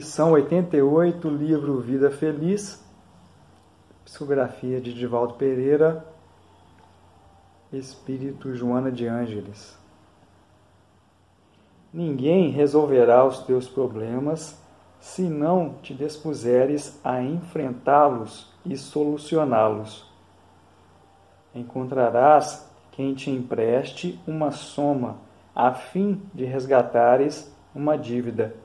Lição 88, livro Vida Feliz, psicografia de Divaldo Pereira, Espírito Joana de Ângeles. Ninguém resolverá os teus problemas se não te dispuseres a enfrentá-los e solucioná-los. Encontrarás quem te empreste uma soma a fim de resgatares uma dívida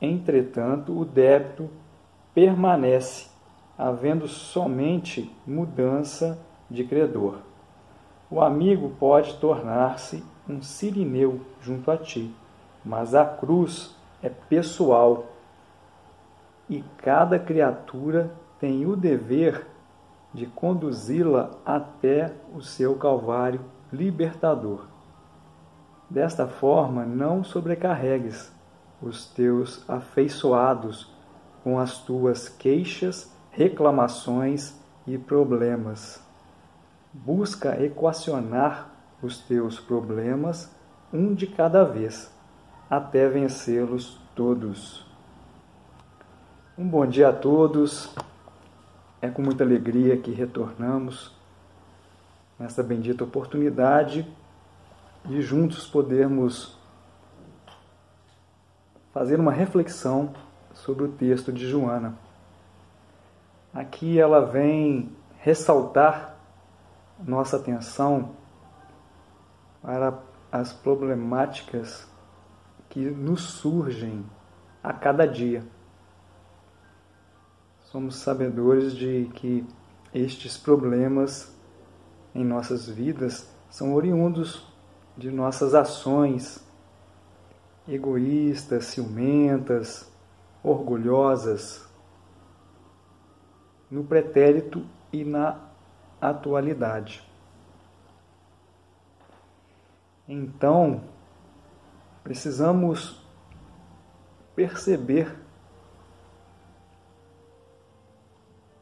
Entretanto, o débito permanece, havendo somente mudança de credor. O amigo pode tornar-se um sirineu junto a ti, mas a cruz é pessoal e cada criatura tem o dever de conduzi-la até o seu calvário libertador. Desta forma, não sobrecarregues os teus afeiçoados com as tuas queixas, reclamações e problemas. Busca equacionar os teus problemas um de cada vez, até vencê-los todos. Um bom dia a todos. É com muita alegria que retornamos nessa bendita oportunidade de juntos podermos fazer uma reflexão sobre o texto de Joana. Aqui ela vem ressaltar nossa atenção para as problemáticas que nos surgem a cada dia. Somos sabedores de que estes problemas em nossas vidas são oriundos de nossas ações egoístas, ciumentas, orgulhosas, no pretérito e na atualidade. Então, precisamos perceber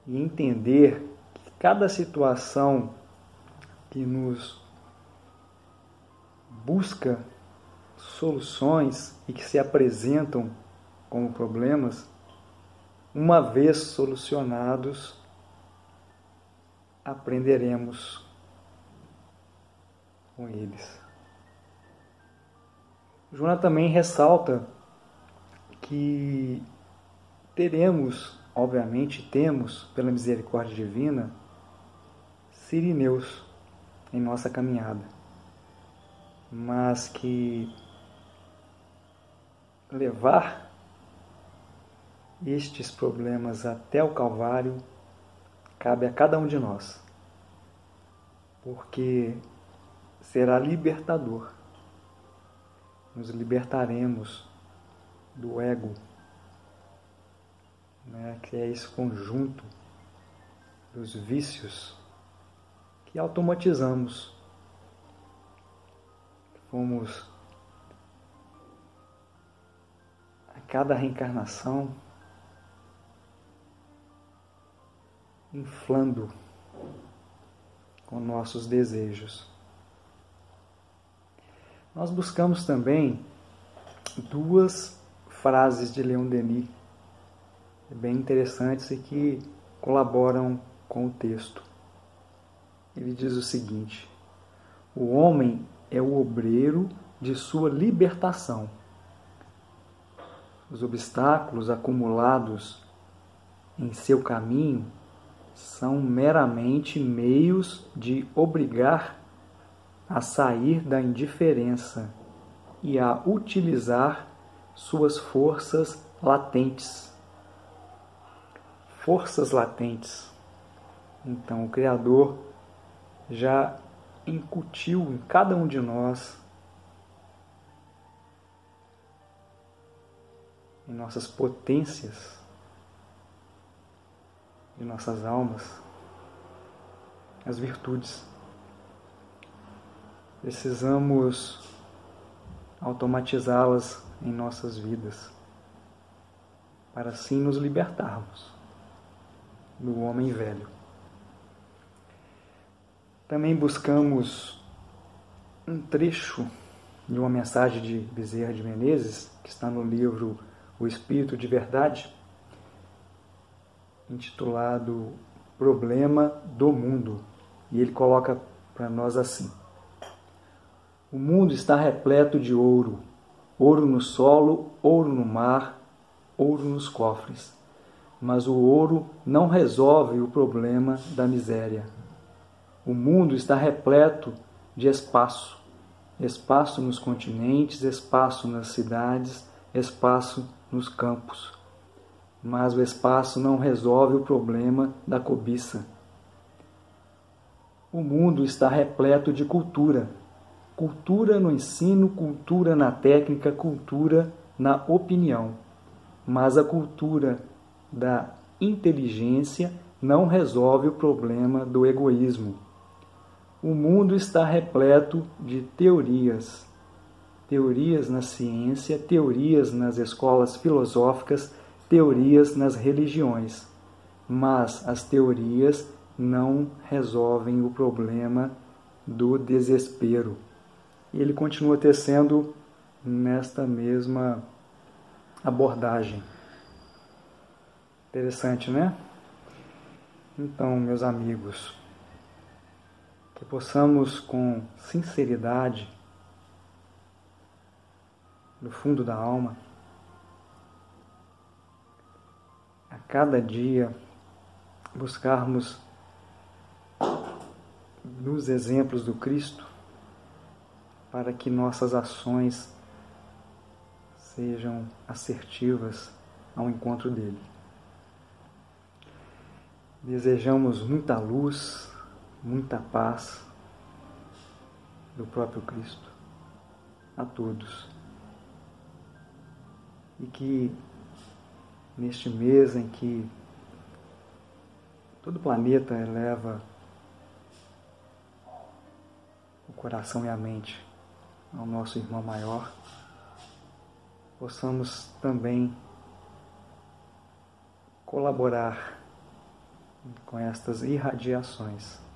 e entender que cada situação que nos busca soluções e que se apresentam como problemas, uma vez solucionados, aprenderemos com eles. Joana também ressalta que teremos, obviamente temos, pela misericórdia divina, sirineus em nossa caminhada, mas que levar estes problemas até o Calvário cabe a cada um de nós, porque será libertador. Nos libertaremos do ego, né, que é esse conjunto dos vícios que automatizamos. Fomos cada reencarnação inflando com nossos desejos. Nós buscamos também duas frases de Leon Denis bem interessantes e que colaboram com o texto. Ele diz o seguinte: O homem é o obreiro de sua libertação os obstáculos acumulados em seu caminho são meramente meios de obrigar a sair da indiferença e a utilizar suas forças latentes. Forças latentes. Então, o Criador já incutiu em cada um de nós em nossas potências de nossas almas, as virtudes. Precisamos automatizá-las em nossas vidas, para assim nos libertarmos do homem velho. Também buscamos um trecho de uma mensagem de Bezerra de Menezes, que está no livro O Espírito de Verdade, intitulado Problema do Mundo. E ele coloca para nós assim: O mundo está repleto de ouro, ouro no solo, ouro no mar, ouro nos cofres. Mas o ouro não resolve o problema da miséria. O mundo está repleto de espaço, espaço nos continentes, espaço nas cidades, espaço nos campos. Mas o espaço não resolve o problema da cobiça. O mundo está repleto de cultura. Cultura no ensino, cultura na técnica, cultura na opinião. Mas a cultura da inteligência não resolve o problema do egoísmo o mundo está repleto de teorias. Teorias na ciência, teorias nas escolas filosóficas, teorias nas religiões. Mas as teorias não resolvem o problema do desespero. Ele continua tecendo nesta mesma abordagem. Interessante, né? Então, meus amigos, que possamos com sinceridade, no fundo da alma, a cada dia buscarmos nos exemplos do Cristo para que nossas ações sejam assertivas ao encontro dele. Desejamos muita luz, muita paz do próprio Cristo a todos. E que neste mês em que todo o planeta eleva o coração e a mente ao nosso irmão maior, possamos também colaborar com estas irradiações